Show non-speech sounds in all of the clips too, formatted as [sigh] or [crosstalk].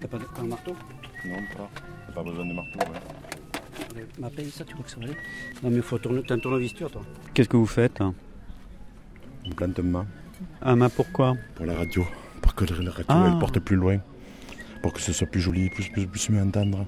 T'as pas, un marteau Non, pas. T'as pas besoin de marteau, ouais. Ma paye, ça, tu crois que ça va aller Non, mais il faut tourner. T'as un tournevis, toi Qu'est-ce que vous faites? Une plante de main. Un main pourquoi? Pour la radio. Pour que la radio, Ah. elle porte plus loin. Pour que ce soit plus joli, plus, plus, plus mieux entendre.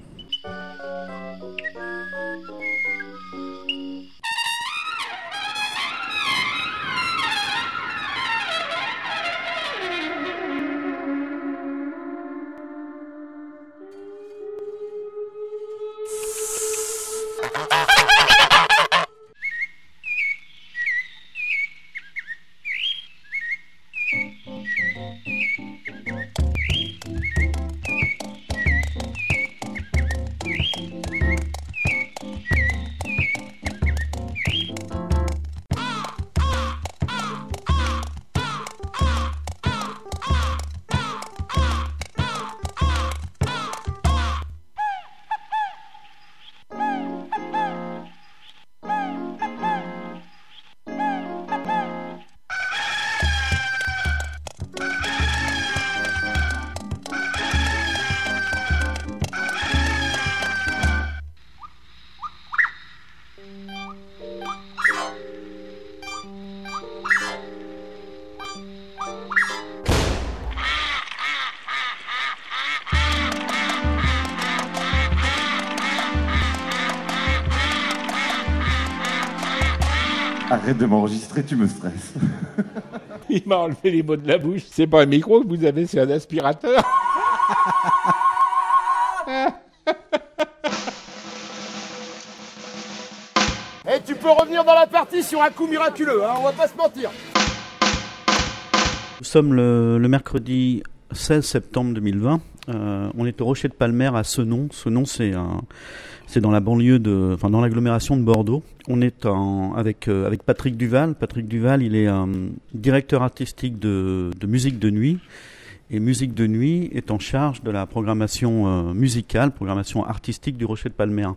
Arrête de m'enregistrer, tu me stresses. [laughs] Il m'a enlevé les mots de la bouche. C'est pas un micro que vous avez, c'est un aspirateur. [laughs] Et tu peux revenir dans la partie sur un coup miraculeux, hein, on va pas se mentir. Nous sommes le, le mercredi 16 septembre 2020. Euh, on est au Rocher de Palmer à Senon. Senon, c'est un, c'est dans la banlieue de, enfin dans l'agglomération de Bordeaux. On est en, avec euh, avec Patrick Duval. Patrick Duval, il est euh, directeur artistique de, musique de nuit. Et Musique de Nuit est en charge de la programmation euh, musicale, programmation artistique du Rocher de Palmer.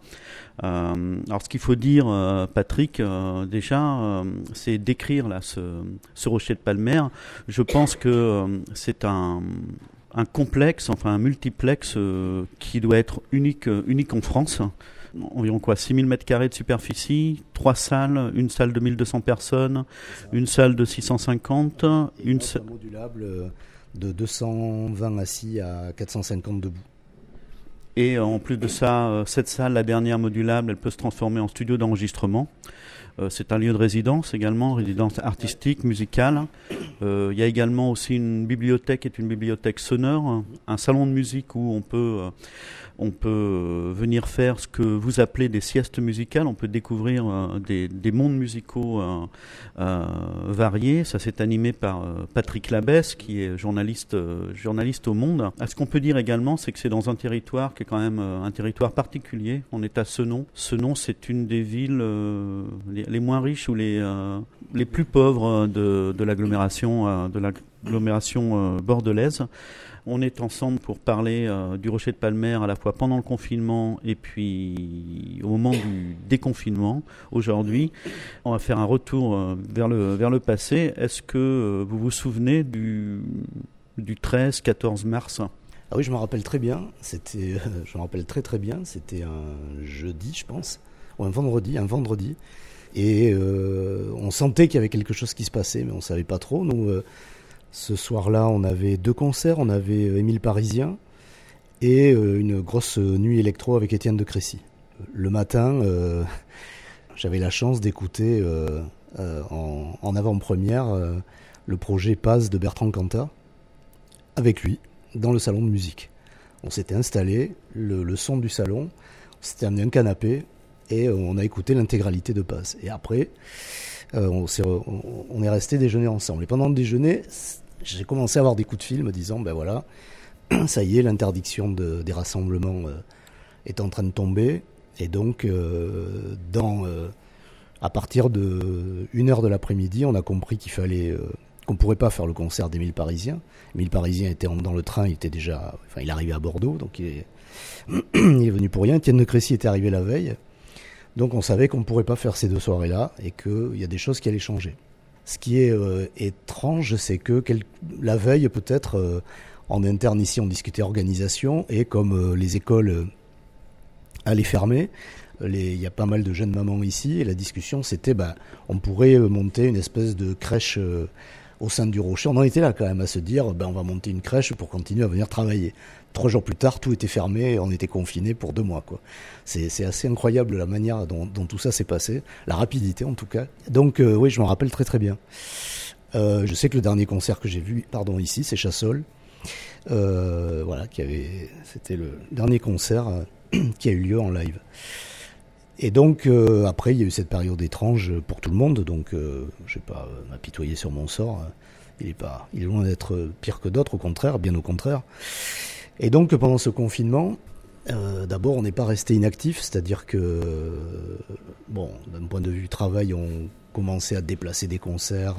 Alors ce qu'il faut dire, Patrick, déjà, c'est décrire là ce, ce Rocher de Palmer. Je pense que c'est un, un complexe, enfin un multiplex euh, qui doit être unique, euh, unique en France. Environ quoi 6000 mètres carrés de superficie, trois salles, une salle de 1200 personnes, une salle de 650, une Une salle... modulable euh, de 220 assis à 450 debout. Et en plus de ça, cette salle, la dernière modulable, elle peut se transformer en studio d'enregistrement. Euh, C'est un lieu de résidence également, résidence artistique, musicale. Euh, Il y a également aussi une bibliothèque, qui est une bibliothèque sonore, un salon de musique où on peut, euh, on peut venir faire ce que vous appelez des siestes musicales. On peut découvrir des, des mondes musicaux variés. Ça s'est animé par Patrick Labesse, qui est journaliste, journaliste au Monde. Ah, Ce qu'on peut dire également, c'est que c'est dans un territoire qui est quand même un territoire particulier. On est à Senon. Senon, c'est une des villes les, moins riches ou les, euh, les plus pauvres euh, de, de l'agglomération euh, de l'agglomération bordelaise. On est ensemble pour parler du Rocher de Palmer à la fois pendant le confinement et puis au moment du déconfinement aujourd'hui. On va faire un retour vers le, vers le passé. Est-ce que vous vous souvenez du, du 13-14 mars? Ah oui, je me rappelle très bien. C'était, je me rappelle très très bien. C'était un jeudi, je pense, ou un vendredi, un vendredi. Et euh, on sentait qu'il y avait quelque chose qui se passait, mais on savait pas trop. Nous, euh, ce soir-là, on avait deux concerts. On avait euh, Émile Parisien et une grosse nuit électro avec Étienne de Crécy. Le matin, [laughs] j'avais la chance d'écouter en, avant-première le projet Paz de Bertrand Cantat avec lui dans le salon de musique. On s'était installé, le, le son du salon, on s'était amené un canapé et euh, on a écouté l'intégralité de Paz. Et après, euh, on, s'est re- on- est resté déjeuner ensemble. Et pendant le déjeuner, j'ai commencé à avoir des coups de fil me disant, ben voilà, [clears throat] ça y est, l'interdiction de- des rassemblements euh, est en train de tomber. Et donc, à partir de 1h de l'après-midi, on a compris qu'il fallait, qu'on pourrait pas faire le concert d'Émile Parisien. Émile Parisien était en- dans le train, il était déjà, enfin, il arrivait à Bordeaux, donc il est, [clears throat] il est venu pour rien. Étienne de Crécy était arrivé la veille. Donc on savait qu'on ne pourrait pas faire ces deux soirées-là et qu'il y a des choses qui allaient changer. Ce qui est euh, étrange, c'est que la veille, peut-être, euh, en interne ici, on discutait organisation, et comme euh, les écoles allaient fermer, il y a pas mal de jeunes mamans ici, et la discussion, c'était, ben, on pourrait monter une espèce de crèche au sein du rocher. On en était là quand même à se dire, ben, on va monter une crèche pour continuer à venir travailler. Trois jours plus tard, tout était fermé, on était confinés pour deux mois. C'est assez incroyable la manière dont, dont tout ça s'est passé, la rapidité en tout cas. Donc euh, oui, je m'en rappelle très très bien. Euh, je sais que le dernier concert que j'ai vu, pardon, ici, c'est Chassol. Euh, voilà, qui avait, c'était le dernier concert euh, [clears throat] qui a eu lieu en live. Et donc euh, après, il y a eu cette période étrange pour tout le monde. Donc, euh, je vais pas euh, m'apitoyer sur mon sort. Il est pas, il est loin d'être pire que d'autres. Au contraire, bien au contraire. Et donc pendant ce confinement, d'abord, on n'est pas resté inactif, c'est-à-dire que, bon, d'un point de vue travail, on commençait à déplacer des concerts.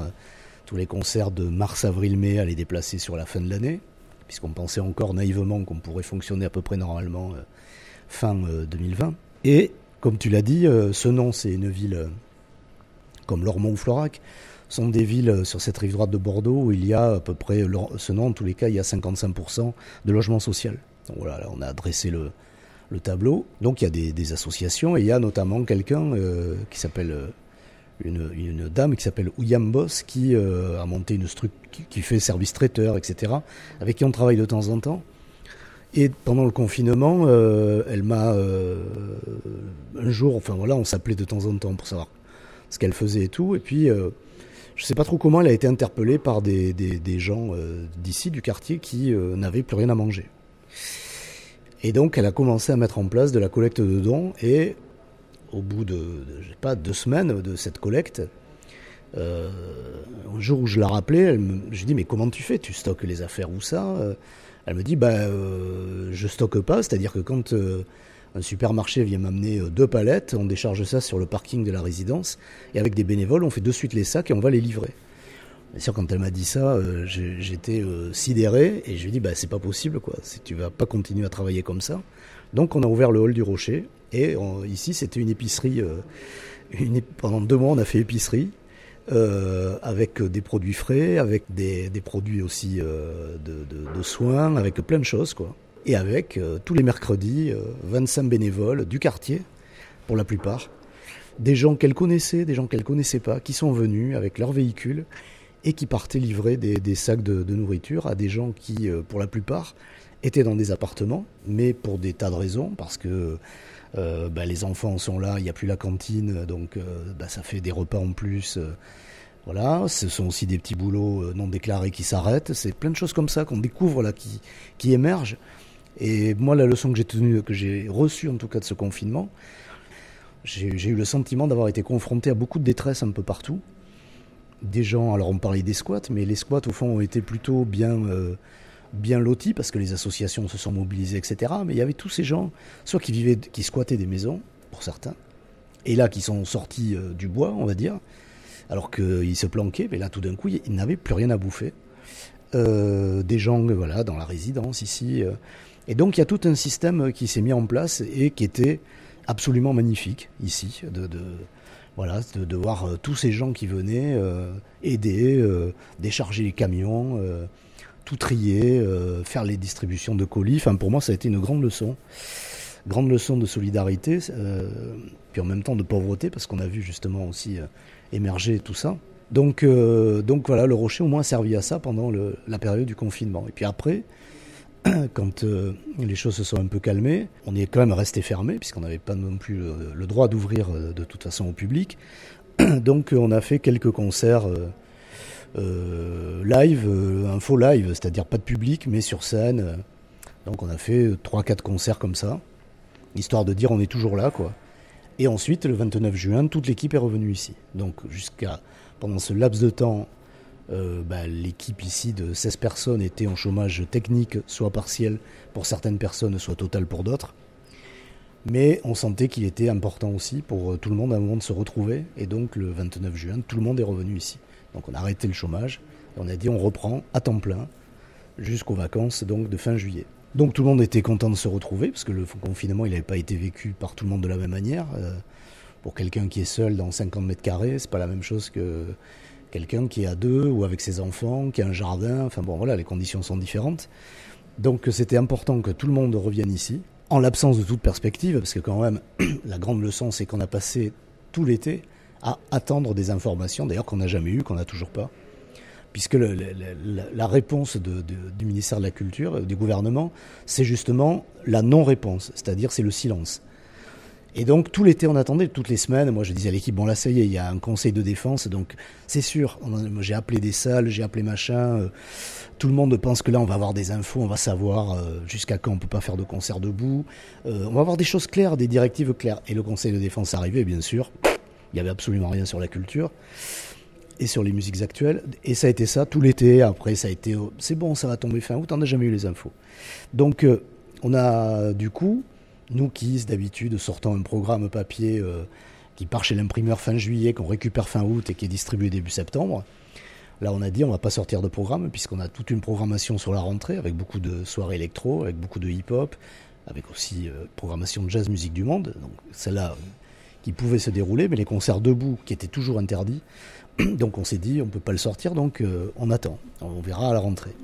Tous les concerts de mars, avril, mai à les déplacer sur la fin de l'année, puisqu'on pensait encore naïvement qu'on pourrait fonctionner à peu près normalement fin euh, 2020. Et, comme tu l'as dit, euh, Senon, c'est une ville euh, comme Lormont ou Florac, sont des villes euh, sur cette rive droite de Bordeaux où il y a à peu près, Lor- Senon, en tous les cas, il y a 55% de logement social. Donc voilà, là, on a dressé le, le tableau. Donc il y a des, associations et il y a notamment quelqu'un euh, qui s'appelle euh, une, dame qui s'appelle Ouyam Boss qui euh, a monté une structure qui fait service traiteur, etc. Avec qui on travaille de temps en temps. Et pendant le confinement, euh, elle m'a euh, un jour, enfin voilà, on s'appelait de temps en temps pour savoir ce qu'elle faisait et tout. Et puis, euh, je sais pas trop comment elle a été interpellée par des, des, gens euh, d'ici, du quartier, qui n'avaient plus rien à manger. Et donc, elle a commencé à mettre en place de la collecte de dons. Et au bout de, de je sais pas, deux semaines de cette collecte, un jour où je la rappelais, elle me, je dis mais comment tu fais? Tu stockes les affaires où ça? Elle me dit bah euh, je stocke pas, c'est-à-dire que quand euh, un supermarché vient m'amener euh, deux palettes, on décharge ça sur le parking de la résidence et avec des bénévoles on fait de suite les sacs et on va les livrer. Bien sûr, quand elle m'a dit ça, j'étais sidéré et je lui ai dit bah c'est pas possible quoi, si tu vas pas continuer à travailler comme ça. Donc on a ouvert le hall du Rocher et ici c'était une épicerie. pendant deux mois on a fait épicerie euh, avec des produits frais, avec des, des produits aussi euh, de, de- de soins, avec plein de choses quoi. Et avec euh, tous les mercredis euh, 25 bénévoles du quartier pour la plupart, des gens qu'elle connaissait, des gens qu'elle connaissait pas, qui sont venus avec leur véhicule et qui partaient livrer des, des sacs de, de nourriture à des gens qui, euh, pour la plupart, étaient dans des appartements, mais pour des tas de raisons, parce que euh, bah, les enfants sont là, il n'y a plus la cantine, donc euh, bah, ça fait des repas en plus. euh, voilà, ce sont aussi des petits boulots non déclarés qui s'arrêtent. C'est plein de choses comme ça qu'on découvre là, qui, émergent. Et moi, la leçon que j'ai tenue, que j'ai reçue en tout cas de ce confinement, j'ai eu le sentiment d'avoir été confronté à beaucoup de détresse un peu partout. Des gens, alors on parlait des squats, mais les squats au fond ont été plutôt bien, bien lotis parce que les associations se sont mobilisées, etc. Mais il y avait tous ces gens, soit qui vivaient, qui squattaient des maisons, pour certains, et là qui sont sortis euh, du bois, on va dire, alors qu'ils se planquaient, mais là tout d'un coup ils n'avaient plus rien à bouffer. Euh, des gens, voilà, dans la résidence ici. euh. Et donc il y a tout un système qui s'est mis en place et qui était absolument magnifique ici, de, voilà, de, voir tous ces gens qui venaient aider, décharger les camions, tout trier, euh, faire les distributions de colis. Enfin, pour moi, ça a été une grande leçon, grande leçon de solidarité, euh, puis en même temps de pauvreté, parce qu'on a vu justement aussi euh, émerger tout ça. Donc, donc voilà, le rocher au moins a servi à ça pendant la période du confinement. Et puis après, [clears throat] quand les choses se sont un peu calmées, on est quand même resté fermé, puisqu'on n'avait pas non plus le, droit d'ouvrir de toute façon au public. [clears throat] Donc on a fait quelques concerts live, euh, un faux live, c'est-à-dire pas de public, mais sur scène. euh. Donc on a fait 3-4 concerts comme ça, histoire de dire on est toujours là, quoi. Et ensuite, le 29 juin, toute l'équipe est revenue ici. Donc jusqu'à pendant ce laps de temps, euh, bah, l'équipe ici de 16 personnes était en chômage technique, soit partiel pour certaines personnes, soit total pour d'autres. Mais on sentait qu'il était important aussi pour euh, tout le monde à un moment de se retrouver. Et donc le 29 juin, tout le monde est revenu ici. Donc on a arrêté le chômage et on a dit on reprend à temps plein jusqu'aux vacances donc de fin juillet. Donc tout le monde était content de se retrouver parce que le confinement il n'avait pas été vécu par tout le monde de la même manière. Euh, pour quelqu'un qui est seul dans 50 mètres carrés, c'est pas la même chose que quelqu'un qui est à deux ou avec ses enfants, qui a un jardin. Enfin bon, voilà, les conditions sont différentes. Donc c'était important que tout le monde revienne ici, en l'absence de toute perspective, parce que quand même, [clears throat] la grande leçon, c'est qu'on a passé tout l'été à attendre des informations, d'ailleurs qu'on n'a jamais eu, qu'on n'a toujours pas. Puisque le- le- le- la réponse de- de- du ministère de la Culture, euh, du gouvernement, c'est justement la non-réponse, c'est-à-dire c'est le silence. Et donc tout l'été on attendait, toutes les semaines, moi je disais à l'équipe, bon là ça y est, il y a un conseil de défense, donc c'est sûr, j'ai appelé des salles, j'ai appelé machin, euh, tout le monde pense que là on va avoir des infos, on va savoir euh, jusqu'à quand on peut pas faire de concert debout, Euh, on va avoir des choses claires, des directives claires. Et le conseil de défense arrivait, bien sûr, il y avait absolument rien sur la culture et sur les musiques actuelles, et ça a été ça tout l'été, après ça a été, oh, c'est bon, ça va tomber fin août, on n'a jamais eu les infos. Donc euh, on a du coup nous qui, d'habitude, sortons un programme papier euh, qui part chez l'imprimeur fin juillet, qu'on récupère fin août et qui est distribué début septembre, là on a dit on va pas sortir de programme puisqu'on a toute une programmation sur la rentrée avec beaucoup de soirées électro, avec beaucoup de hip-hop, avec aussi euh, programmation de jazz musique du monde, donc celle-là qui pouvait se dérouler, mais les concerts debout qui étaient toujours interdits. [clears throat] Donc on s'est dit on peut pas le sortir, donc euh, on attend, on verra à la rentrée.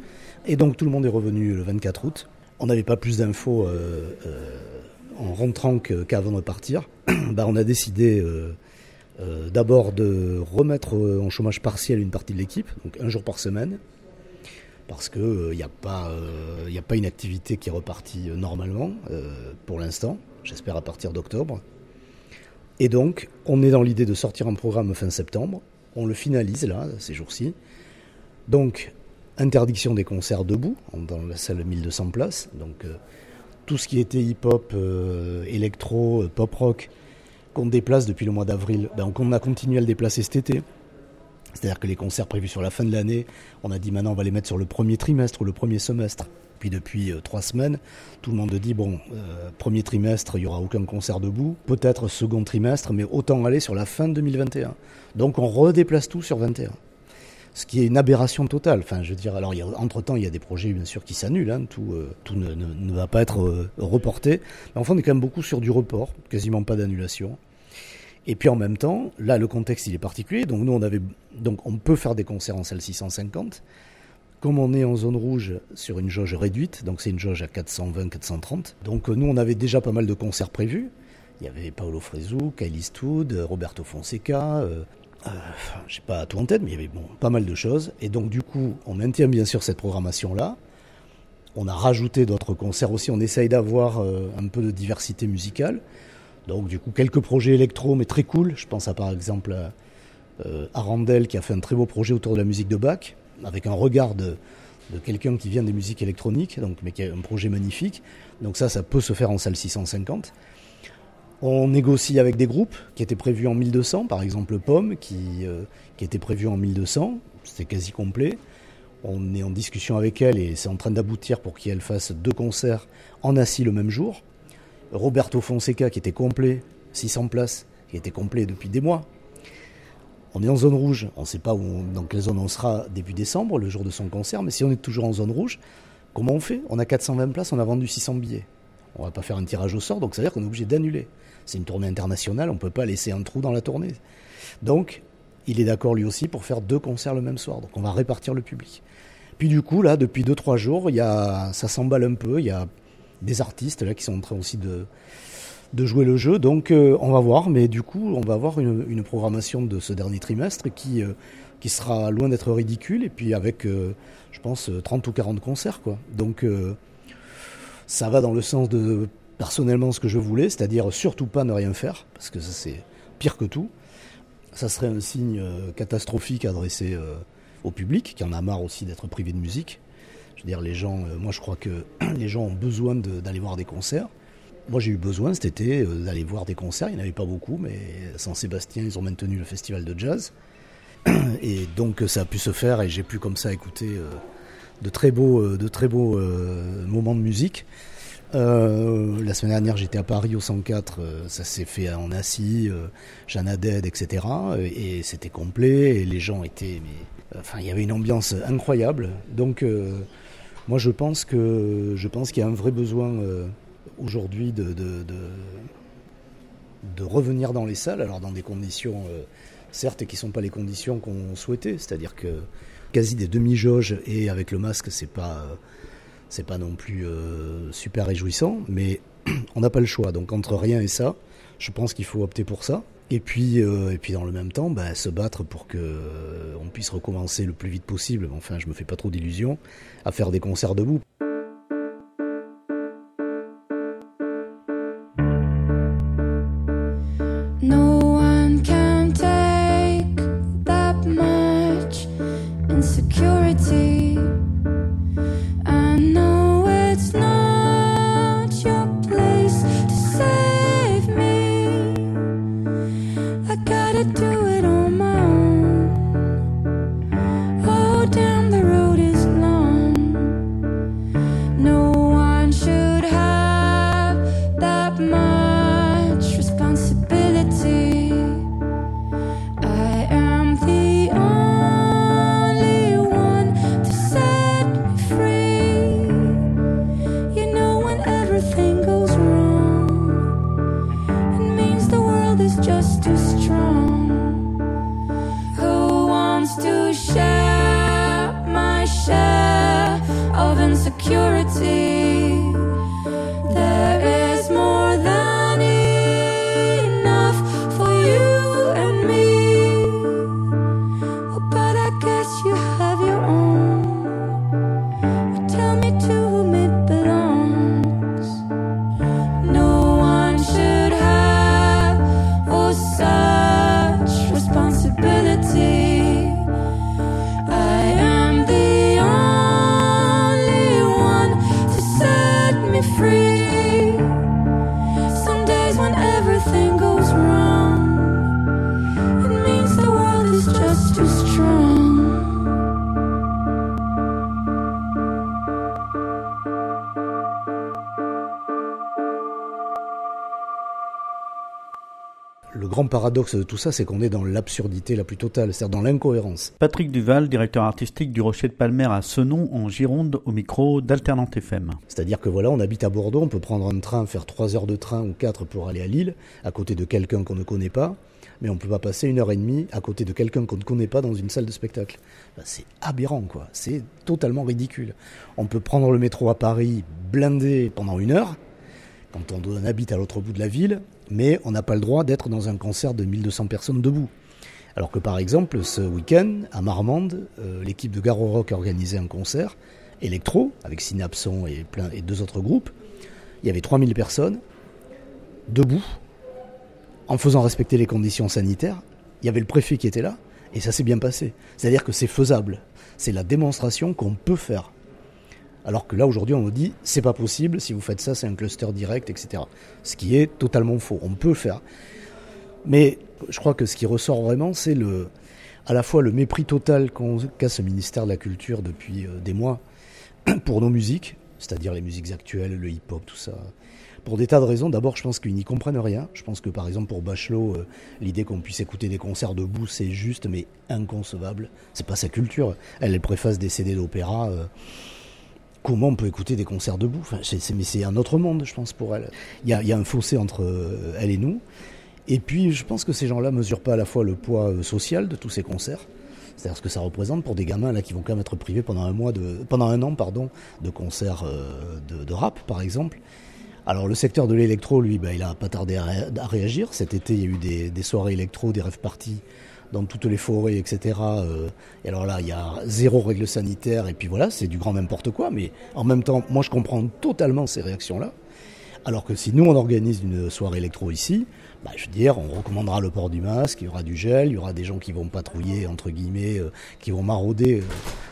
Et donc tout le monde est revenu le 24 août. On n'avait pas plus d'infos euh, euh, en rentrant qu'avant de partir. [clears throat] bah, on a décidé d'abord de remettre en chômage partiel une partie de l'équipe, donc un jour par semaine, parce qu'il n'y a, pas, a pas une activité qui est repartie normalement pour l'instant, j'espère à partir d'octobre. Et donc, on est dans l'idée de sortir un programme fin septembre. On le finalise là, ces jours-ci. Donc, interdiction des concerts debout, dans la salle 1200 places. Donc, euh, tout ce qui était hip-hop, euh, électro, euh, pop-rock, qu'on déplace depuis le mois d'avril, ben, on a continué à le déplacer cet été. C'est-à-dire que les concerts prévus sur la fin de l'année, on a dit maintenant on va les mettre sur le premier trimestre ou le premier semestre. Puis depuis euh, trois semaines, tout le monde dit bon, euh, premier trimestre, il n'y aura aucun concert debout. Peut-être second trimestre, mais autant aller sur la fin de 2021. Donc on redéplace tout sur 21. Ce qui est une aberration totale. Enfin, je veux dire, alors entre-temps, il y a des projets bien sûr qui s'annulent. hein. Tout, euh, ne, va pas être reporté. Mais enfin, on est quand même beaucoup sur du report, quasiment pas d'annulation. Et puis en même temps, là, le contexte il est particulier. Donc nous, on avait, donc on peut faire des concerts en salle 650. Comme on est en zone rouge sur une jauge réduite, donc c'est une jauge à 420-430. Donc euh, nous, on avait déjà pas mal de concerts prévus. Il y avait Paolo Fresu, Kyle Eastwood, euh, Roberto Fonseca. Euh, euh, j'ai pas tout en tête, mais il y avait bon, pas mal de choses. Et donc du coup, on maintient bien sûr cette programmation-là. On a rajouté d'autres concerts aussi. On essaye d'avoir euh, un peu de diversité musicale. Donc du coup, quelques projets électro, mais très cool. Je pense à par exemple à Arandel qui a fait un très beau projet autour de la musique de Bach, avec un regard de, quelqu'un qui vient des musiques électroniques, donc, mais qui a un projet magnifique. Donc ça, ça peut se faire en salle 650. On négocie avec des groupes qui étaient prévus en 1200, par exemple Pomme, qui, euh, qui était prévu en 1200, c'était quasi complet. On est en discussion avec elle et c'est en train d'aboutir pour qu'elle fasse deux concerts en assis le même jour. Roberto Fonseca qui était complet, 600 places, qui était complet depuis des mois. On est en zone rouge, on ne sait pas dans quelle zone on sera début décembre, le jour de son concert, mais si on est toujours en zone rouge, comment on fait? On a 420 places, on a vendu 600 billets. On va pas faire un tirage au sort, donc ça veut dire qu'on est obligé d'annuler. C'est une tournée internationale, on ne peut pas laisser un trou dans la tournée. Donc, il est d'accord lui aussi pour faire deux concerts le même soir, donc on va répartir le public. Puis du coup, là, depuis 2-3 jours, y a, ça s'emballe un peu, il y a des artistes là qui sont en train aussi de, de jouer le jeu. Donc euh, on va voir, mais du coup on va avoir une, programmation de ce dernier trimestre qui, euh, qui sera loin d'être ridicule et puis avec, euh, je pense, euh, 30 ou 40 concerts. Quoi. Donc ça va dans le sens de personnellement ce que je voulais, c'est-à-dire surtout pas ne rien faire, parce que ça c'est pire que tout. Ça serait un signe catastrophique adressé au public, qui en a marre aussi d'être privé de musique. Je veux dire, les gens, moi je crois que [clears throat] les gens ont besoin d'aller voir des concerts. Moi j'ai eu besoin cet été euh, d'aller voir des concerts, il n'y en avait pas beaucoup, mais à Saint-Sébastien ils ont maintenu le festival de jazz. [clears throat] Et donc ça a pu se faire et j'ai pu comme ça écouter euh, de très beaux, euh, de très beaux moments de musique. La semaine dernière j'étais à Paris au 104, euh, ça s'est fait en assis, Haddad, etc. Et, c'était complet et les gens étaient... Enfin il y avait une ambiance incroyable. Donc moi je pense que je pense qu'il y a un vrai besoin aujourd'hui de, de, de, revenir dans les salles, alors dans des conditions euh, certes, qui ne sont pas les conditions qu'on souhaitait. C'est-à-dire que quasi des demi-jauges et avec le masque, c'est pas, c'est pas non plus euh, super réjouissant, mais [clears throat] on n'a pas le choix. Donc entre rien et ça, je pense qu'il faut opter pour ça. Et puis, euh, et puis dans le même temps, bah, se battre pour que euh, on puisse recommencer le plus vite possible. Enfin, je me fais pas trop d'illusions à faire des concerts debout. Paradoxe de tout ça, c'est qu'on est dans l'absurdité la plus totale, c'est-à-dire dans l'incohérence. Patrick Duval, directeur artistique du Rocher de Palmer à Senon, en Gironde, au micro d'Alternante FM. C'est-à-dire que voilà, on habite à Bordeaux, on peut prendre un train, faire 3 heures de train ou 4 pour aller à Lille, à côté de quelqu'un qu'on ne connaît pas, mais on ne peut pas passer une heure et demie à côté de quelqu'un qu'on ne connaît pas dans une salle de spectacle. Ben, c'est aberrant, quoi. C'est totalement ridicule. On peut prendre le métro à Paris, blindé pendant une heure, quand on habite à l'autre bout de la ville, mais on n'a pas le droit d'être dans un concert de 1200 personnes debout. Alors que par exemple, ce week-end, à Marmande, euh, l'équipe de Garo Rock a organisé un concert électro, avec Synapson et, plein, et deux autres groupes. Il y avait 3000 personnes, debout, en faisant respecter les conditions sanitaires. Il y avait le préfet qui était là, et ça s'est bien passé. C'est-à-dire que c'est faisable. C'est la démonstration qu'on peut faire. Alors que là, aujourd'hui, on nous dit, c'est pas possible, si vous faites ça, c'est un cluster direct, etc. Ce qui est totalement faux. On peut le faire. Mais je crois que ce qui ressort vraiment, c'est le, à la fois le mépris total qu'a ce ministère de la Culture depuis euh, des mois [clears throat] pour nos musiques, c'est-à-dire les musiques actuelles, le hip-hop, tout ça. Pour des tas de raisons. D'abord, je pense qu'ils n'y comprennent rien. Je pense que, par exemple, pour Bachelot, euh, l'idée qu'on puisse écouter des concerts debout, c'est juste, mais inconcevable. C'est pas sa culture. Elle, elle préface des CD d'opéra. euh, comment on peut écouter des concerts debout Mais c'est un autre monde, je pense, pour elle. Il y a, un fossé entre euh, elle et nous. Et puis, je pense que ces gens-là mesurent pas à la fois le poids euh, social de tous ces concerts, c'est-à-dire ce que ça représente pour des gamins là qui vont quand même être privés pendant un mois pendant un an, pardon, de concerts euh, de, rap, par exemple. Alors le secteur de l'électro, lui, bah, il a pas tardé à réagir. Cet été, il y a eu des, des soirées électro, des rêves parties dans toutes les forêts, etc. euh, et alors là, il y a zéro règle sanitaire, et puis voilà, c'est du grand n'importe quoi. Mais en même temps, moi, je comprends totalement ces réactions-là. Alors que si nous, on organise une soirée électro ici, bah, je veux dire, on recommandera le port du masque, il y aura du gel, il y aura des gens qui vont patrouiller, entre guillemets, euh, qui vont marauder euh,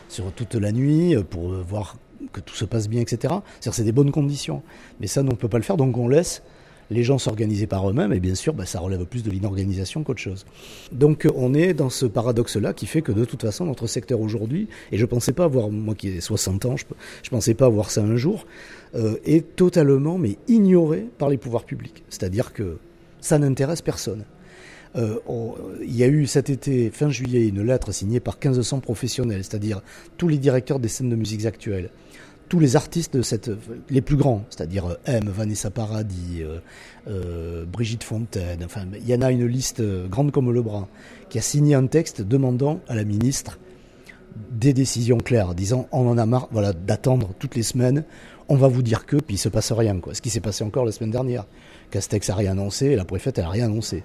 sur toute la nuit pour voir que tout se passe bien, etc. C'est-à-dire, c'est des bonnes conditions. Mais ça, on ne peut pas le faire, donc on laisse les gens s'organiser par eux-mêmes, et bien sûr, bah, ça relève plus de l'inorganisation qu'autre chose. Donc, euh, on est dans ce paradoxe-là qui fait que, de toute façon, notre secteur aujourd'hui, et je pensais pas avoir, moi qui ai 60 ans, je, je pensais pas avoir ça un jour, euh, est totalement, mais ignoré par les pouvoirs publics. C'est-à-dire que ça n'intéresse personne. Euh, il y a eu cet été, fin juillet, une lettre signée par 1500 professionnels, c'est-à-dire tous les directeurs des scènes de musique actuelles, tous les artistes de cette, les plus grands, c'est-à-dire euh, M, Vanessa Paradis, euh, euh, Brigitte Fontaine, enfin, il y en a une liste grande comme le bras, qui a signé un texte demandant à la ministre des décisions claires, disant on en a marre, voilà, d'attendre toutes les semaines, on va vous dire que, puis il se passe rien, quoi. Ce qui s'est passé encore la semaine dernière. Castex a rien annoncé, la préfète elle a rien annoncé.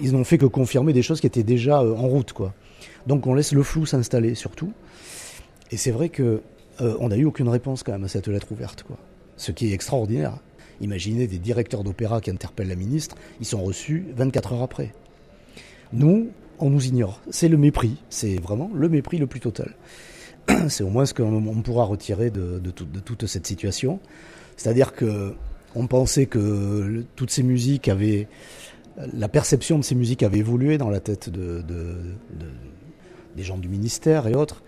Ils n'ont fait que confirmer des choses qui étaient déjà en route, quoi. Donc on laisse le flou s'installer surtout. Et c'est vrai que euh, on n'a eu aucune réponse quand même à cette lettre ouverte. Ce qui est extraordinaire. Imaginez des directeurs d'opéra qui interpellent la ministre, ils sont reçus 24 heures après. Nous, on nous ignore. C'est le mépris, c'est vraiment le mépris le plus total. [clears throat] C'est au moins ce qu'on on pourra retirer de, de tout- de toute cette situation. C'est-à-dire que on pensait que toutes ces musiques avaient la perception de ces musiques avait évolué dans la tête de, de- de- des gens du ministère et autres.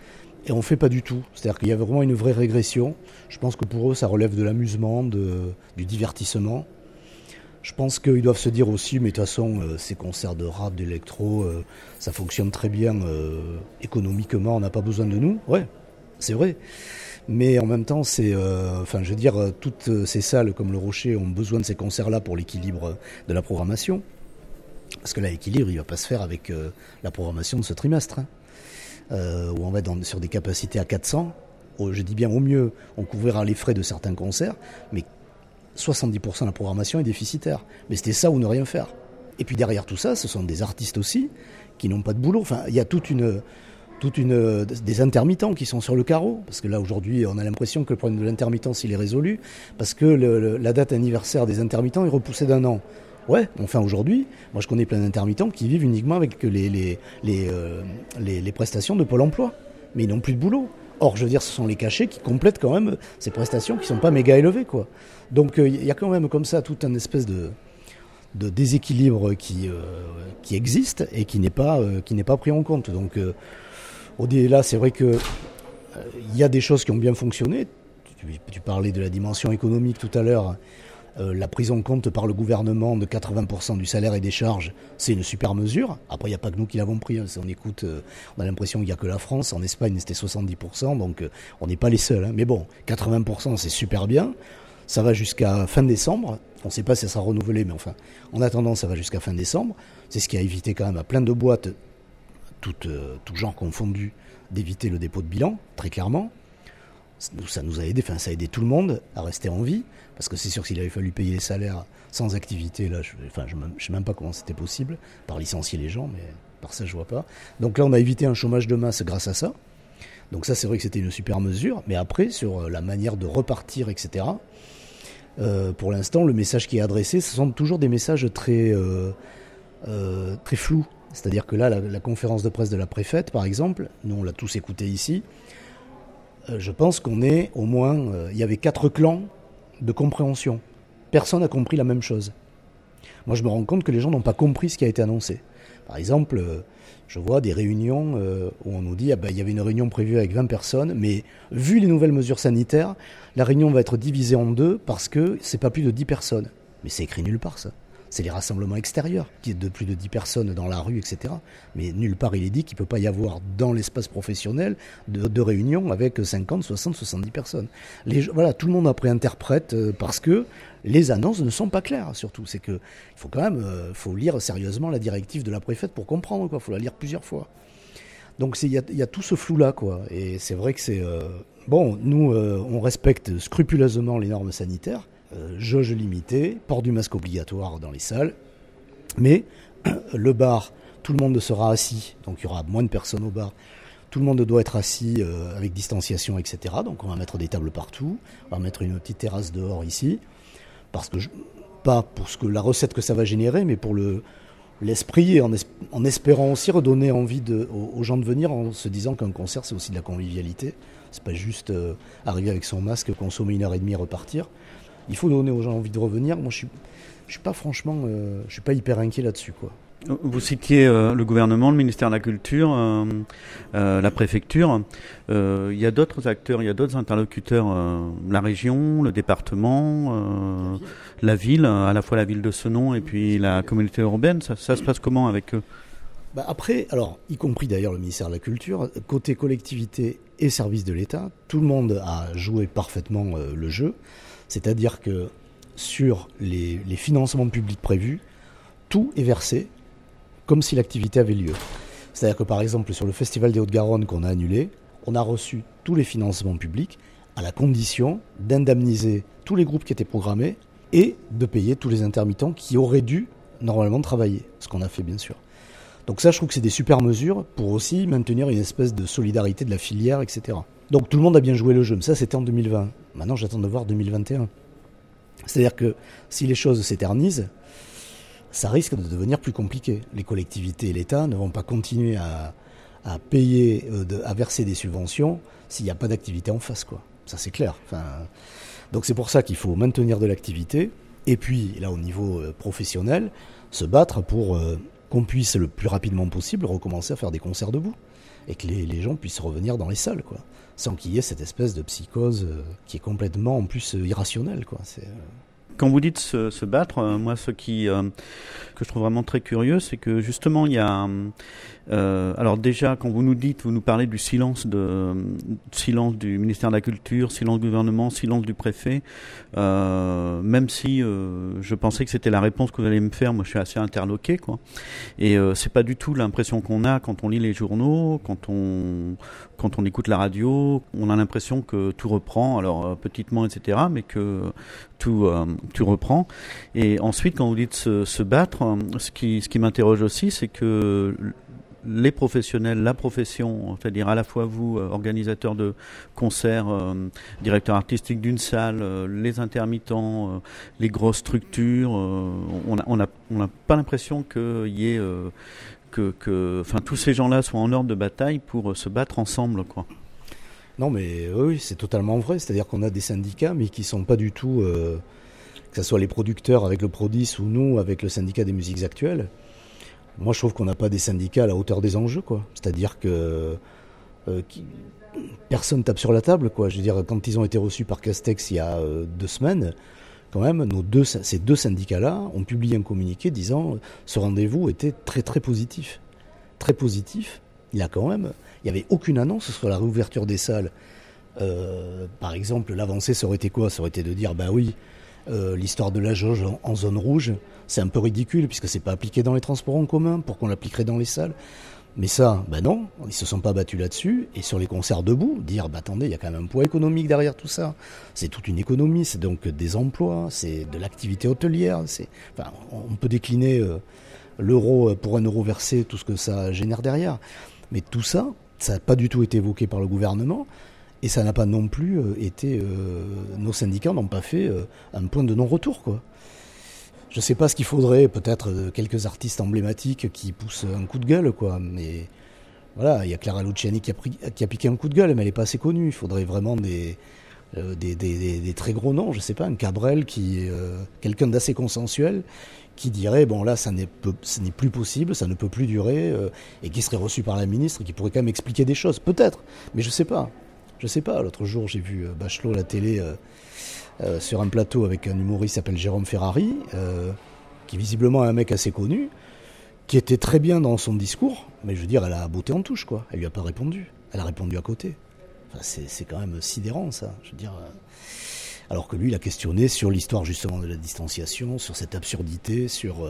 Et on ne fait pas du tout. C'est-à-dire qu'il y avait vraiment une vraie régression. Je pense que pour eux, ça relève de l'amusement, du divertissement. Je pense qu'ils doivent se dire aussi, mais de toute façon, euh, ces concerts de rap, d'électro, euh, ça fonctionne très bien euh, économiquement, on n'a pas besoin de nous. Ouais, c'est vrai. Mais en même temps, c'est, enfin, je veux dire, toutes ces salles comme le Rocher ont besoin de ces concerts-là pour l'équilibre de la programmation. Parce que là, l'équilibre, il va pas se faire avec la programmation de ce trimestre, hein. Euh, où on va sur des capacités à 400. Au- je dis bien au mieux, on couvrira les frais de certains concerts, mais 70% de la programmation est déficitaire. Mais c'était ça ou ne rien faire. Et puis derrière tout ça, ce sont des artistes aussi qui n'ont pas de boulot. Enfin, il y a toute une, toute une, des intermittents qui sont sur le carreau. Parce que là, aujourd'hui, on a l'impression que le problème de l'intermittence, il est résolu. Parce que la date anniversaire des intermittents est repoussée d'un an. Ouais, enfin aujourd'hui, moi je connais plein d'intermittents qui vivent uniquement avec euh, les, prestations de Pôle emploi. Mais ils n'ont plus de boulot. Or, je veux dire, ce sont les cachets qui complètent quand même ces prestations qui sont pas méga élevées. Donc, euh, il y a quand même comme ça tout un espèce de, déséquilibre qui, euh, qui existe et qui n'est pas, pris en compte. Donc, euh, au-delà, c'est vrai euh, il y a des choses qui ont bien fonctionné. Tu parlais de la dimension économique tout à l'heure. Euh, la prise en compte par le gouvernement de 80% du salaire et des charges, c'est une super mesure. Après, il n'y a pas que nous qui l'avons pris. hein. Si on écoute, euh, on a l'impression qu'il n'y a que la France. En Espagne, c'était 70%, donc euh, on n'est pas les seuls. hein. Mais bon, 80%, c'est super bien. Ça va jusqu'à fin décembre. On ne sait pas si ça sera renouvelé, mais enfin, en attendant, ça va jusqu'à fin décembre. C'est ce qui a évité quand même à plein de boîtes, tout, tout genre confondu, d'éviter le dépôt de bilan, très clairement. Ça nous- Ça nous a aidé, enfin, ça a aidé tout le monde à rester en vie, parce que c'est sûr que s'il avait fallu payer les salaires sans activité, là, je, enfin, je ne sais même pas comment c'était possible, par licencier les gens, mais par ça, je vois pas. Donc là, on a évité un chômage de masse grâce à ça. Donc ça, c'est vrai que c'était une super mesure, mais après, sur euh, la manière de repartir, etc., euh, pour l'instant, le message qui est adressé, ce sont toujours des messages très, euh, très flous. C'est-à-dire que là, la, la conférence de presse de la préfète, par exemple, nous on l'a tous écouté ici, je pense qu'on est au moins, il y avait quatre clans de compréhension. Personne n'a compris la même chose. Moi, je me rends compte que les gens n'ont pas compris ce qui a été annoncé. Par exemple, euh, je vois des réunions euh, où on nous dit ah ben, il y avait une réunion prévue avec 20 personnes, mais vu les nouvelles mesures sanitaires, la réunion va être divisée en deux parce que c'est pas plus de 10 personnes. Mais c'est écrit nulle part ça. C'est les rassemblements extérieurs qui est de plus de 10 personnes dans la rue, etc. Mais nulle part il est dit qu'il peut pas y avoir dans l'espace professionnel de, de réunions avec 50, 60, 70 personnes. Voilà, tout le monde après interprète euh, parce que les annonces ne sont pas claires. Surtout, c'est que faut quand même, euh, faut lire sérieusement la directive de la préfète pour comprendre. Quoi, faut la lire plusieurs fois. Donc il y a, tout ce flou là, quoi. Et c'est vrai que c'est euh, bon. Nous, on respecte scrupuleusement les normes sanitaires, jauge limitée, port du masque obligatoire dans les salles, mais [clears throat] le bar, tout le monde sera assis, donc il y aura moins de personnes au bar. Tout le monde doit être assis euh, avec distanciation, etc. Donc on va mettre des tables partout, on va mettre une petite terrasse dehors ici, parce que pas pour la recette que ça va générer, mais pour le l'esprit et en, es- en espérant aussi redonner envie aux, gens de venir en se disant qu'un concert c'est aussi de la convivialité. C'est pas juste euh, arriver avec son masque, consommer une heure et demie repartir. Il faut donner aux gens envie de revenir. Moi je suis je suis pas franchement euh, je suis pas hyper inquiet là-dessus quoi. Vous citiez euh, le gouvernement, le ministère de la Culture, euh, la préfecture. Il y a d'autres acteurs, il y a d'autres interlocuteurs, la région, le département, la ville, à la fois la ville de Senon et puis la communauté urbaine. Ça, ça se passe comment avec eux? Bah après, alors, y compris d'ailleurs le ministère de la Culture, côté collectivité et service de l'État, tout le monde a joué parfaitement le jeu. C'est-à-dire que sur les, financements publics prévus, tout est versé comme si l'activité avait lieu. C'est-à-dire que par exemple sur le Festival des Hautes-Garonne qu'on a annulé, on a reçu tous les financements publics à la condition d'indemniser tous les groupes qui étaient programmés et de payer tous les intermittents qui auraient dû normalement travailler, ce qu'on a fait bien sûr. Donc ça, je trouve que c'est des super mesures pour aussi maintenir une espèce de solidarité de la filière, etc. Donc tout le monde a bien joué le jeu, mais ça c'était en 2020. Maintenant j'attends de voir 2021. C'est-à-dire que si les choses s'éternisent, ça risque de devenir plus compliqué. Les collectivités et l'État ne vont pas continuer à, à payer, euh, à verser des subventions s'il n'y a pas d'activité en face, quoi. Ça c'est clair. Donc c'est pour ça qu'il faut maintenir de l'activité et puis là au niveau euh, professionnel, se battre pour euh, qu'on puisse le plus rapidement possible recommencer à faire des concerts debout et que les, gens puissent revenir dans les salles, quoi, sans qu'il y ait cette espèce de psychose euh, qui est complètement en plus euh, irrationnelle, quoi. C'est, euh, Quand vous dites se, battre, moi, ce qui que je trouve vraiment très curieux, c'est que justement, il y a. euh, alors déjà, quand vous nous dites, vous nous parlez du silence du ministère de la Culture, silence du gouvernement, silence du préfet. euh, même si euh, je pensais que c'était la réponse que vous allez me faire, moi, je suis assez interloqué, quoi. Et c'est pas du tout l'impression qu'on a quand on lit les journaux, quand on quand on écoute la radio. On a l'impression que tout reprend, alors petitement, etc., mais que tout, tout reprend. Et ensuite, quand vous dites se, se battre, ce qui, ce qui m'interroge aussi, c'est que les professionnels, la profession, c'est-à-dire à la fois vous, euh, organisateurs de concerts, euh, directeur artistique d'une salle, euh, les intermittents, les grosses structures, on n'a pas l'impression que, tous ces gens-là soient en ordre de bataille pour se battre ensemble, quoi. Non, mais oui, c'est totalement vrai. C'est-à-dire qu'on a des syndicats, mais qui sont pas du tout, que ce soit les producteurs avec le Prodis ou nous avec le syndicat des musiques actuelles. Moi, je trouve qu'on n'a pas des syndicats à la hauteur des enjeux, quoi. C'est-à-dire que euh, qui- personne tape sur la table, quoi. Je veux dire, quand ils ont été reçus par Castex il y a euh, deux semaines, quand même, nos deux, ces deux syndicats-là ont publié un communiqué disant euh, ce rendez-vous était très très positif, très positif. Il a quand même, il n'y avait aucune annonce sur la réouverture des salles. Euh, par exemple, l'avancée, ça aurait été quoi? Ça aurait été de dire, bah oui, l'histoire de la jauge en zone rouge, c'est un peu ridicule puisque c'est pas appliqué dans les transports en commun pour qu'on l'appliquerait dans les salles? Mais ça, ben non, ils se sont pas battus là-dessus. Et sur les concerts debout, dire, bah attendez, il y a quand même un poids économique derrière tout ça. C'est toute une économie, c'est donc des emplois, c'est de l'activité hôtelière. Enfin, on peut décliner euh, l'euro pour un euro versé, tout ce que ça génère derrière. Mais tout ça, ça n'a pas du tout été évoqué par le gouvernement. Et ça n'a pas non plus euh, été. euh, nos syndicats n'ont pas fait un point de non-retour, quoi. Je sais pas ce qu'il faudrait, peut-être euh, quelques artistes emblématiques qui poussent un coup de gueule, quoi. Mais voilà, il y a Clara Luciani qui a, qui a piqué un coup de gueule, mais elle n'est pas assez connue. Il faudrait vraiment des, euh, des, très gros noms, je sais pas, un Cabrel qui euh, quelqu'un d'assez consensuel, qui dirait bon là, ça n'est plus possible, ça ne peut plus durer, et qui serait reçu par la ministre, qui pourrait quand même expliquer des choses, peut-être, mais je sais pas. Je sais pas. L'autre jour, j'ai vu Bachelot à la télé euh, sur un plateau avec un humoriste qui s'appelle Jérôme Ferrari, euh, qui visiblement est un mec assez connu, qui était très bien dans son discours, mais je veux dire, elle a beauté en touche, quoi. Elle lui a pas répondu. Elle a répondu à côté. Enfin, c'est quand même sidérant, ça. Je veux dire. euh, alors que lui, il a questionné sur l'histoire justement de la distanciation, sur cette absurdité, sur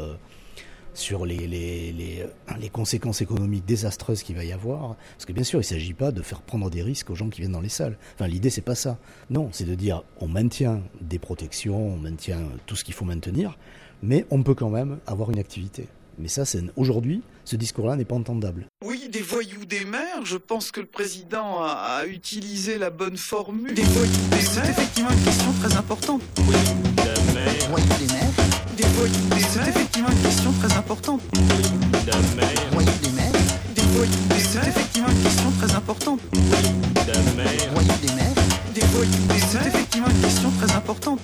sur les, les, les, les conséquences économiques désastreuses qu'il va y avoir. Parce que bien sûr, il ne s'agit pas de faire prendre des risques aux gens qui viennent dans les salles. Enfin, l'idée, c'est pas ça. Non, c'est de dire on maintient des protections, on maintient tout ce qu'il faut maintenir, mais on peut quand même avoir une activité. Mais ça, c'est aujourd'hui, ce discours-là n'est pas entendable. Oui, des voyous des mers, je pense que le président a, a utilisé la bonne formule. Des voyous des mers C'est effectivement une question très importante. Voyous des mers Des voyous des mers C'est effectivement une question très importante. Voyous des mers Des voyous des mers C'est effectivement une question très importante. Voyous des mers Des voyous des mers C'est effectivement une question très importante.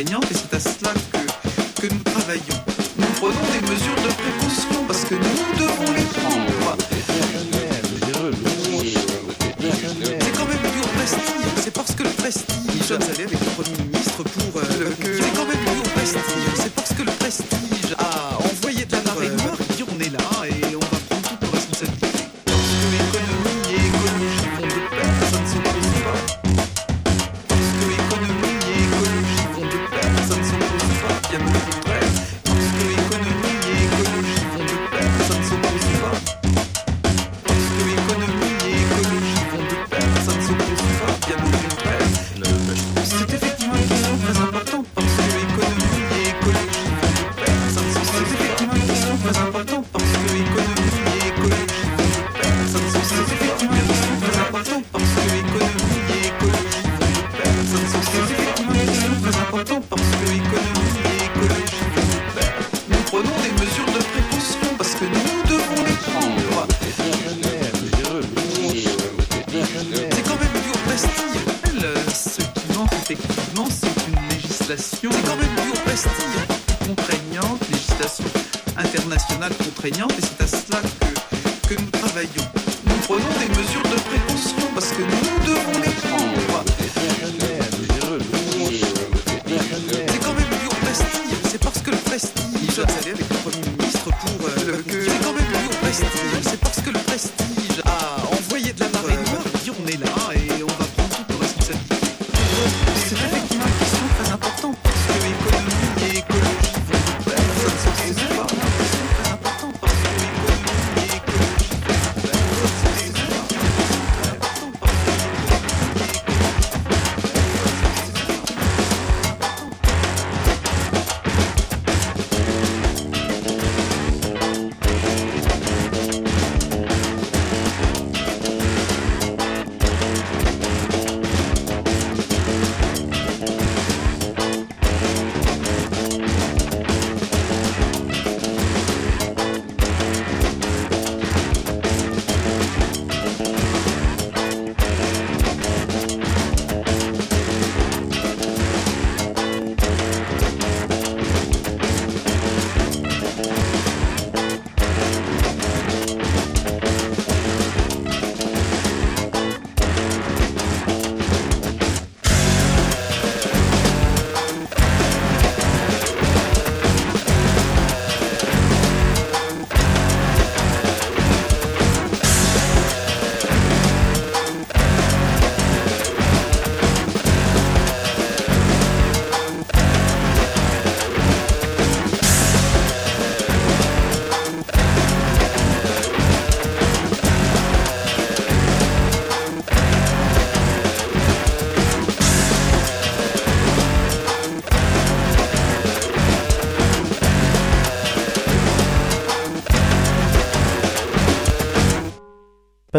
Contraignante, et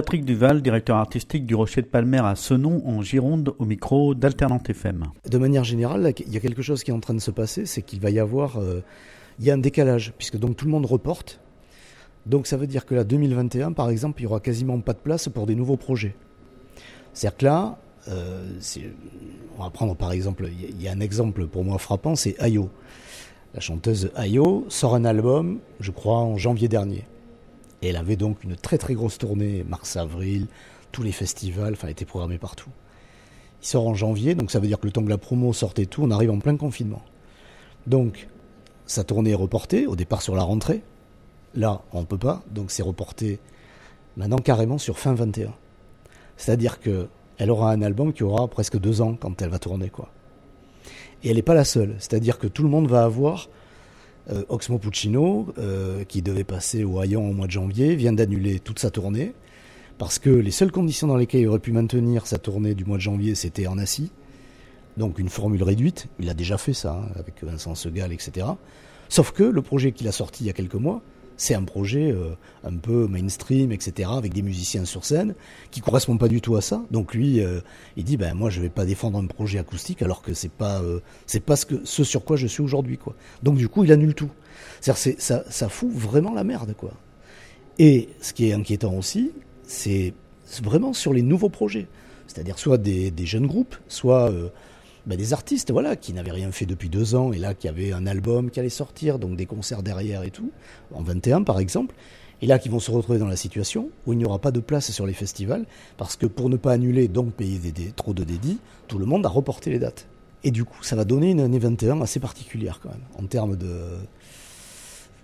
Patrick Duval, directeur artistique du Rocher de Palmer à Senon en Gironde au micro d'Alternante FM. De manière générale, il y a quelque chose qui est en train de se passer, c'est qu'il va y avoir, euh, il y a un décalage, puisque donc tout le monde reporte. Donc ça veut dire que là, 2021, par exemple, il y aura quasiment pas de place pour des nouveaux projets. C'est-à-dire que là, euh, on va prendre par exemple, il y, a un exemple pour moi frappant, c'est Ayo. La chanteuse Ayo sort un album, je crois, en janvier dernier. Et elle avait donc une très très grosse tournée, mars-avril, tous les festivals, enfin, elle était programmée partout. Il sort en janvier, donc ça veut dire que le temps que la promo sortait tout, on arrive en plein confinement. Donc, sa tournée est reportée, au départ sur la rentrée. Là, on ne peut pas, donc c'est reporté maintenant carrément sur fin 21. C'est-à-dire que elle aura un album qui aura presque deux ans quand elle va tourner, quoi. Et elle n'est pas la seule. C'est-à-dire que tout le monde va avoir euh, Oxmo Puccino, euh, qui devait passer au Hayon au mois de janvier, vient d'annuler toute sa tournée parce que les seules conditions dans lesquelles il aurait pu maintenir sa tournée du mois de janvier, c'était en assis. Donc une formule réduite. Il a déjà fait ça hein, avec Vincent Segal, etc. Sauf que le projet qu'il a sorti il y a quelques mois, c'est un projet euh, un peu mainstream, etc., avec des musiciens sur scène, qui correspond pas du tout à ça. Donc lui, euh, il dit, ben moi je vais pas défendre un projet acoustique alors que c'est pas, euh, pas ce, que, ce sur quoi je suis aujourd'hui. Donc du coup, il annule tout. C'est- ça, ça fout vraiment la merde, quoi. Et ce qui est inquiétant aussi, c'est vraiment sur les nouveaux projets. C'est-à-dire soit des jeunes groupes, soit bah, des artistes, voilà, qui n'avaient rien fait depuis deux ans et là qui avaient un album qui allait sortir, donc des concerts derrière et tout, en 21 par exemple. Et là, qui vont se retrouver dans la situation où il n'y aura pas de place sur les festivals, parce que pour ne pas annuler, donc payer trop de dédits, tout le monde a reporté les dates. Et du coup, ça va donner une année 21 assez particulière quand même, en termes de-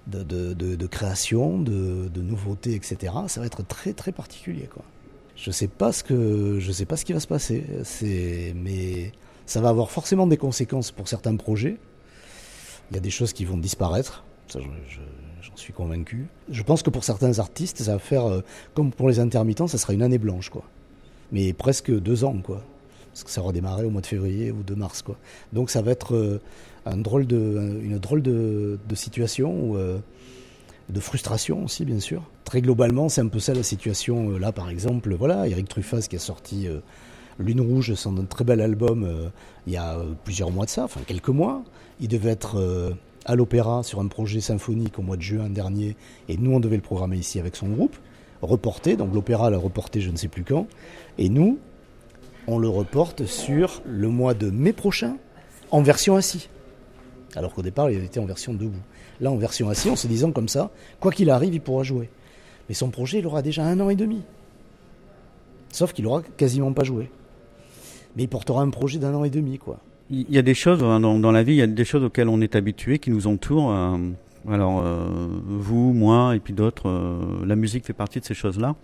de création, de, de nouveautés, etc. Ça va être très très particulier. Quoi. Je sais pas ce que je sais pas ce qui va se passer. C'est mais ça va avoir forcément des conséquences pour certains projets. Il y a des choses qui vont disparaître. Ça, je- je- j'en suis convaincu. Je pense que pour certains artistes, ça va faire euh, comme pour les intermittents, ça sera une année blanche, quoi. Mais presque deux ans, quoi. Parce que ça aura démarré au mois de février ou de mars, quoi. Donc ça va être euh, une drôle de, situation euh, de frustration aussi, bien sûr. Très globalement, c'est un peu ça la situation. Là, par exemple, voilà, Eric Truffaz qui a sorti Lune Rouge, son très bel album, euh, il y a euh, plusieurs mois de ça, enfin quelques mois. Il devait être euh, à l'opéra sur un projet symphonique au mois de juin dernier, et nous, on devait le programmer ici avec son groupe. Reporté, donc l'opéra l'a reporté je ne sais plus quand, et nous, on le reporte sur le mois de mai prochain, en version assis. Alors qu'au départ, il était en version debout. Là, en version assis, en se disant comme ça, quoi qu'il arrive, il pourra jouer. Mais son projet, il aura déjà un an et demi. Sauf qu'il aura quasiment pas joué. Mais il portera un projet d'un an et demi, quoi. Il y a des choses hein, dans, la vie, il y a des choses auxquelles on est habitué, qui nous entourent. euh, alors, euh, vous, moi, et puis d'autres, euh, la musique fait partie de ces choses-là.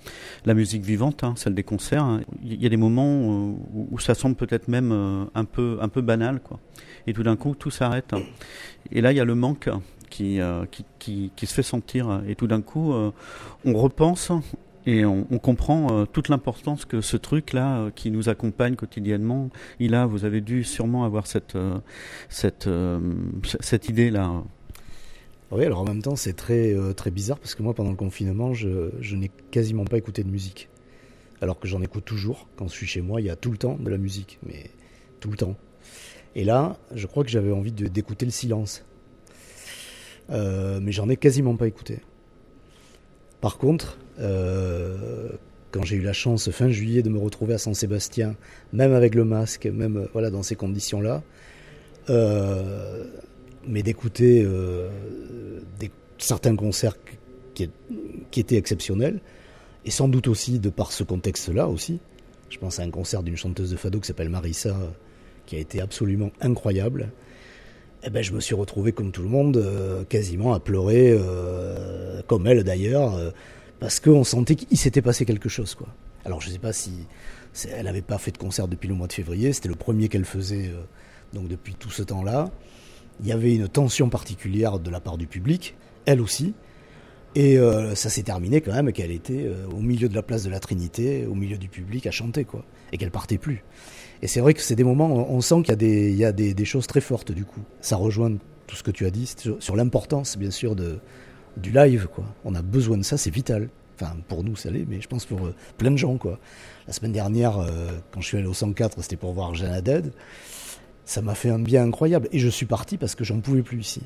La musique vivante, hein, celle des concerts. hein. Il y a des moments où, ça semble peut-être même un peu un peu banal, quoi. Et tout d'un coup, tout s'arrête. Et là, il y a le manque qui qui, qui, se fait sentir. Et tout d'un coup, on repense et on, comprend euh, toute l'importance que ce truc-là, euh, qui nous accompagne quotidiennement, il a. Vous avez dû sûrement avoir cette euh, cette cette idée-là. Oui, alors en même temps, c'est très, très bizarre parce que moi, pendant le confinement, je, je n'ai quasiment pas écouté de musique. Alors que j'en écoute toujours. Quand je suis chez moi, il y a tout le temps de la musique, mais tout le temps. Et là, je crois que j'avais envie d'écouter le silence. Mais j'en ai quasiment pas écouté. Par contre, euh, quand j'ai eu la chance fin juillet de me retrouver à Saint-Sébastien, même avec le masque, même euh, voilà dans ces conditions-là, euh, mais d'écouter certains concerts qui, étaient exceptionnels, et sans doute aussi de par ce contexte-là aussi. Je pense à un concert d'une chanteuse de fado qui s'appelle Marissa, qui a été absolument incroyable. Eh ben, je me suis retrouvé comme tout le monde, quasiment à pleurer, comme elle d'ailleurs, parce qu'on sentait qu'il s'était passé quelque chose, quoi. Alors je sais pas si elle n'avait pas fait de concert depuis le mois de février, c'était le premier qu'elle faisait, euh, donc depuis tout ce temps-là. Il y avait une tension particulière de la part du public, elle aussi. Et euh, ça s'est terminé quand même qu'elle était euh, au milieu de la place de la Trinité, au milieu du public à chanter, quoi. Et qu'elle partait plus. Et c'est vrai que c'est des moments, on sent qu'il y a, des, choses très fortes du coup. Ça rejoint tout ce que tu as dit sur l'importance, bien sûr, de, du live, quoi. On a besoin de ça, c'est vital. Enfin, pour nous, ça l'est, mais je pense pour euh, plein de gens, quoi. La semaine dernière, euh, quand je suis allé au 104, c'était pour voir Jeanne Haddad. Ça m'a fait un bien incroyable. Et je suis parti parce que j'en pouvais plus ici.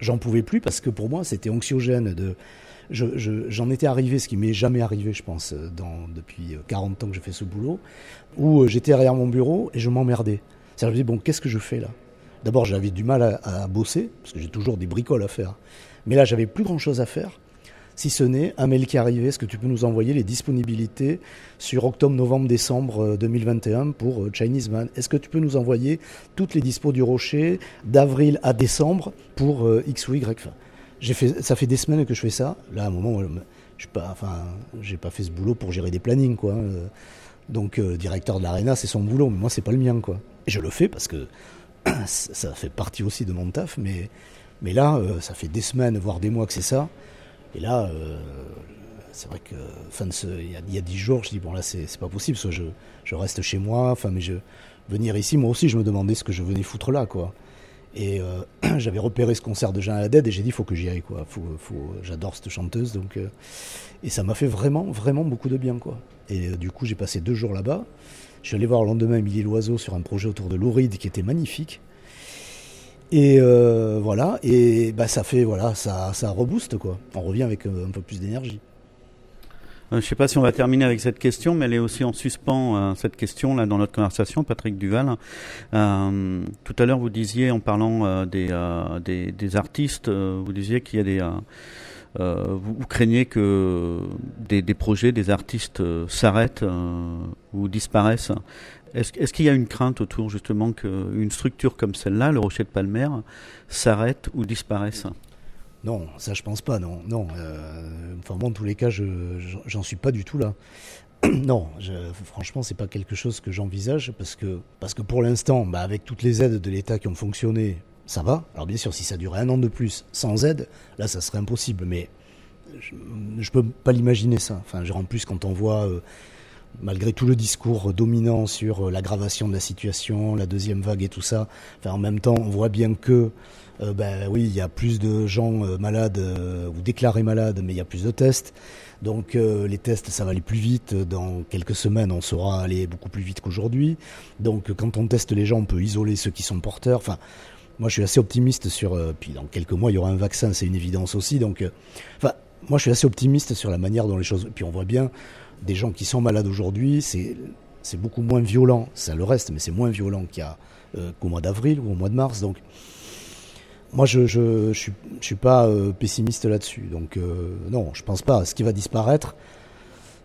J'en pouvais plus parce que pour moi, c'était anxiogène. De, je, je- j'en étais arrivé, ce qui m'est jamais arrivé, je pense, euh, depuis euh, 40 ans que je fais ce boulot, où j'étais derrière mon bureau et je m'emmerdais. C'est-à-dire, je me dis, bon, qu'est-ce que je fais là? D'abord, j'avais du mal à, à bosser, parce que j'ai toujours des bricoles à faire. Mais là, j'avais plus grand-chose à faire, si ce n'est un mail qui arrivait. Est-ce que tu peux nous envoyer les disponibilités sur octobre, novembre, décembre euh, 2021 pour euh, Chinese Man? Est-ce que tu peux nous envoyer toutes les dispos du Rocher d'avril à décembre pour euh, X ou Y? Ça fait des semaines que je fais ça. Là, à un moment, euh, je suis pas, fait ce boulot pour gérer des plannings, quoi. Euh, Donc, euh, directeur de l'arena, c'est son boulot, mais moi, c'est pas le mien, quoi. Et je le fais parce que [clears throat] ça fait partie aussi de mon taf, mais, mais là, euh, ça fait des semaines, voire des mois que c'est ça. Et là, euh, c'est vrai que fin de ce, il y a- dix jours, je dis bon là c'est pas possible, soit je, je reste chez moi, enfin mais je venir ici, moi aussi je me demandais ce que je venais foutre là quoi. Et euh, [clears throat] j'avais repéré ce concert de Jean Haddad et j'ai dit faut que j'y aille quoi. Faut, faut, j'adore cette chanteuse donc et ça m'a fait vraiment vraiment beaucoup de bien quoi. Et du coup j'ai passé deux jours là-bas. Je suis allé voir le lendemain Émilie Loiseau sur un projet autour de l'Ouride qui était magnifique. Et euh, voilà, et bah ça fait voilà, ça ça rebooste quoi. On revient avec euh, un peu plus d'énergie. Euh, je ne sais pas si on va terminer avec cette question, mais elle est aussi en suspens, cette question là dans notre conversation, Patrick Duval. Tout à l'heure, vous disiez, en parlant des, des, artistes, vous disiez qu'il y a des... vous, craignez que des, projets, des artistes s'arrêtent ou disparaissent. Est-ce qu'il y a une crainte autour justement qu'une structure comme celle-là, le Rocher de Palmer, s'arrête ou disparaisse? Non, ça je pense pas, non. non euh, enfin, moi, en tous les cas, je, je- j'en suis pas du tout là. [clears throat] non, je, franchement, c'est pas quelque chose que j'envisage parce que, parce que pour l'instant, bah, avec toutes les aides de l'État qui ont fonctionné, ça va. Alors, bien sûr, si ça durait un an de plus sans aide, là, ça serait impossible, mais je, je peux pas l'imaginer ça. Enfin, en plus, quand on voit. euh, Malgré tout le discours dominant sur euh, l'aggravation de la situation, la deuxième vague et tout ça, en même temps, on voit bien que euh, ben oui, il y a plus de gens euh, malades ou déclarés malades, mais il y a plus de tests. Donc les tests, ça va aller plus vite. Dans quelques semaines, on saura aller beaucoup plus vite qu'aujourd'hui. Donc quand on teste les gens, on peut isoler ceux qui sont porteurs. Enfin, moi, je suis assez optimiste sur. puis dans quelques mois, il y aura un vaccin, c'est une évidence aussi. Donc, enfin, moi, je suis assez optimiste sur la manière dont les choses. Puis on voit bien des gens qui sont malades aujourd'hui, c'est beaucoup moins violent. Ça le reste, mais c'est moins violent euh, qu'au mois d'avril ou au mois de mars. Donc moi, je je, je suis je suis pas euh, pessimiste là-dessus. Donc euh, non, je pense pas. Ce qui va disparaître,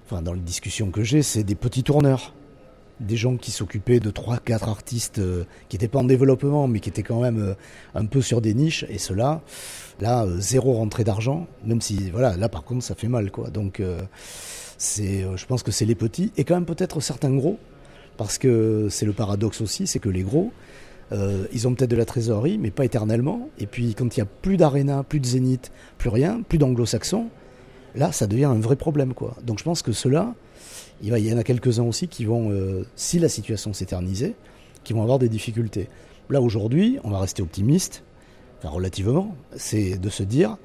enfin dans les discussions que j'ai, c'est des petits tourneurs, des gens qui s'occupaient de trois, quatre artistes qui n'étaient pas en développement, mais qui étaient quand même un peu sur des niches. Et cela, là, zéro rentrée d'argent. Même si voilà, là par contre, ça fait mal quoi. Donc euh, je pense que c'est les petits et quand même peut-être certains gros, parce que c'est le paradoxe aussi, c'est que les gros. Euh, ils ont peut-être de la trésorerie, mais pas éternellement. Et puis, quand il n'y a plus d'Arena, plus de Zénith, plus rien, plus d'anglo-saxons, là, ça devient un vrai problème. quoi. Donc, je pense que ceux-là, il y en a quelques-uns aussi qui vont, euh, si la situation s'éternisait, qui vont avoir des difficultés. Là, aujourd'hui, on va rester optimiste, enfin, relativement, c'est de se dire,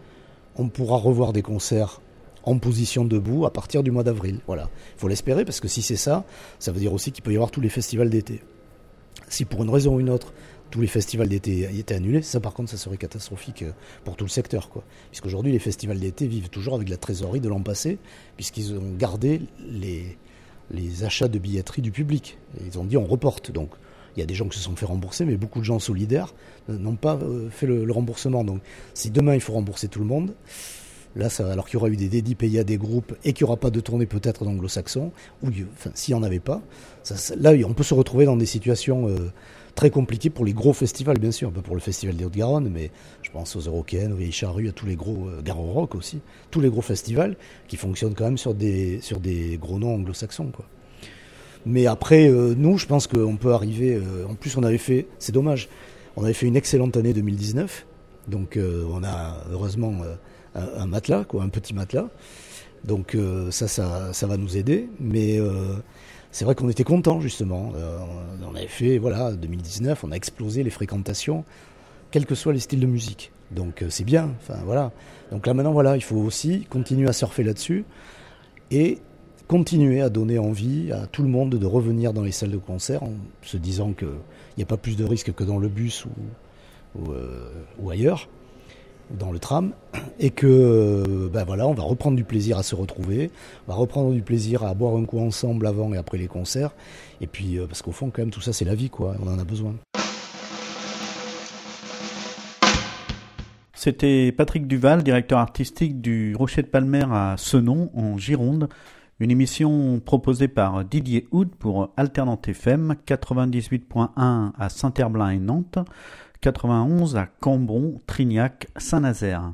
on pourra revoir des concerts en position debout à partir du mois d'avril. Voilà. Il faut l'espérer, parce que si c'est ça, ça veut dire aussi qu'il peut y avoir tous les festivals d'été. Si pour une raison ou une autre, tous les festivals d'été étaient annulés, ça par contre, ça serait catastrophique euh, pour tout le secteur. Quoi. Puisqu'aujourd'hui, les festivals d'été vivent toujours avec la trésorerie de l'an passé, puisqu'ils ont gardé les, les achats de billetterie du public. Ils ont dit on reporte. Donc il y a des gens qui se sont fait rembourser, mais beaucoup de gens solidaires euh, n'ont pas euh, fait le remboursement. Donc si demain il faut rembourser tout le monde, Là, alors qu'il y aura eu des dédits payés à des groupes et qu'il n'y aura pas de tournée peut-être d'anglo-saxons, ou s'il n'y en avait pas, là, on peut se retrouver dans des situations euh, très compliquées pour les gros festivals, bien sûr, peu pour le Festival des Hautes-Garonne, mais je pense aux Eurocaines, aux Vieilles Charrues, à tous les gros, euh, Garo Rock aussi, tous les gros festivals qui fonctionnent quand même sur des, sur des gros noms anglo-saxons, quoi. Mais après, euh, nous, je pense qu'on peut arriver. euh, en plus, on avait fait, c'est dommage, on avait fait une excellente année 2019. Donc, on a heureusement un, matelas, quoi, un petit matelas. Donc, euh, ça, ça, va nous aider. Mais euh, c'est vrai qu'on était content justement. Euh, on avait fait, voilà, 2019, on a explosé les fréquentations, quels que soient les styles de musique. Donc, c'est bien. Voilà. Donc là, maintenant, voilà, il faut aussi continuer à surfer là-dessus et continuer à donner envie à tout le monde de revenir dans les salles de concert en se disant qu'il n'y a pas plus de risques que dans le bus ou, ailleurs, dans le tram, et que ben voilà, on va reprendre du plaisir à se retrouver, on va reprendre du plaisir à boire un coup ensemble avant et après les concerts, et puis euh, parce qu'au fond quand même tout ça c'est la vie quoi, on en a besoin. C'était Patrick Duval, directeur artistique du Rocher de Palmer à Senon, en Gironde. Une émission proposée par Didier Houd pour Alternante FM, 98.1 à Saint-Herblain et Nantes, 91 à Cambron, Trignac, Saint-Nazaire.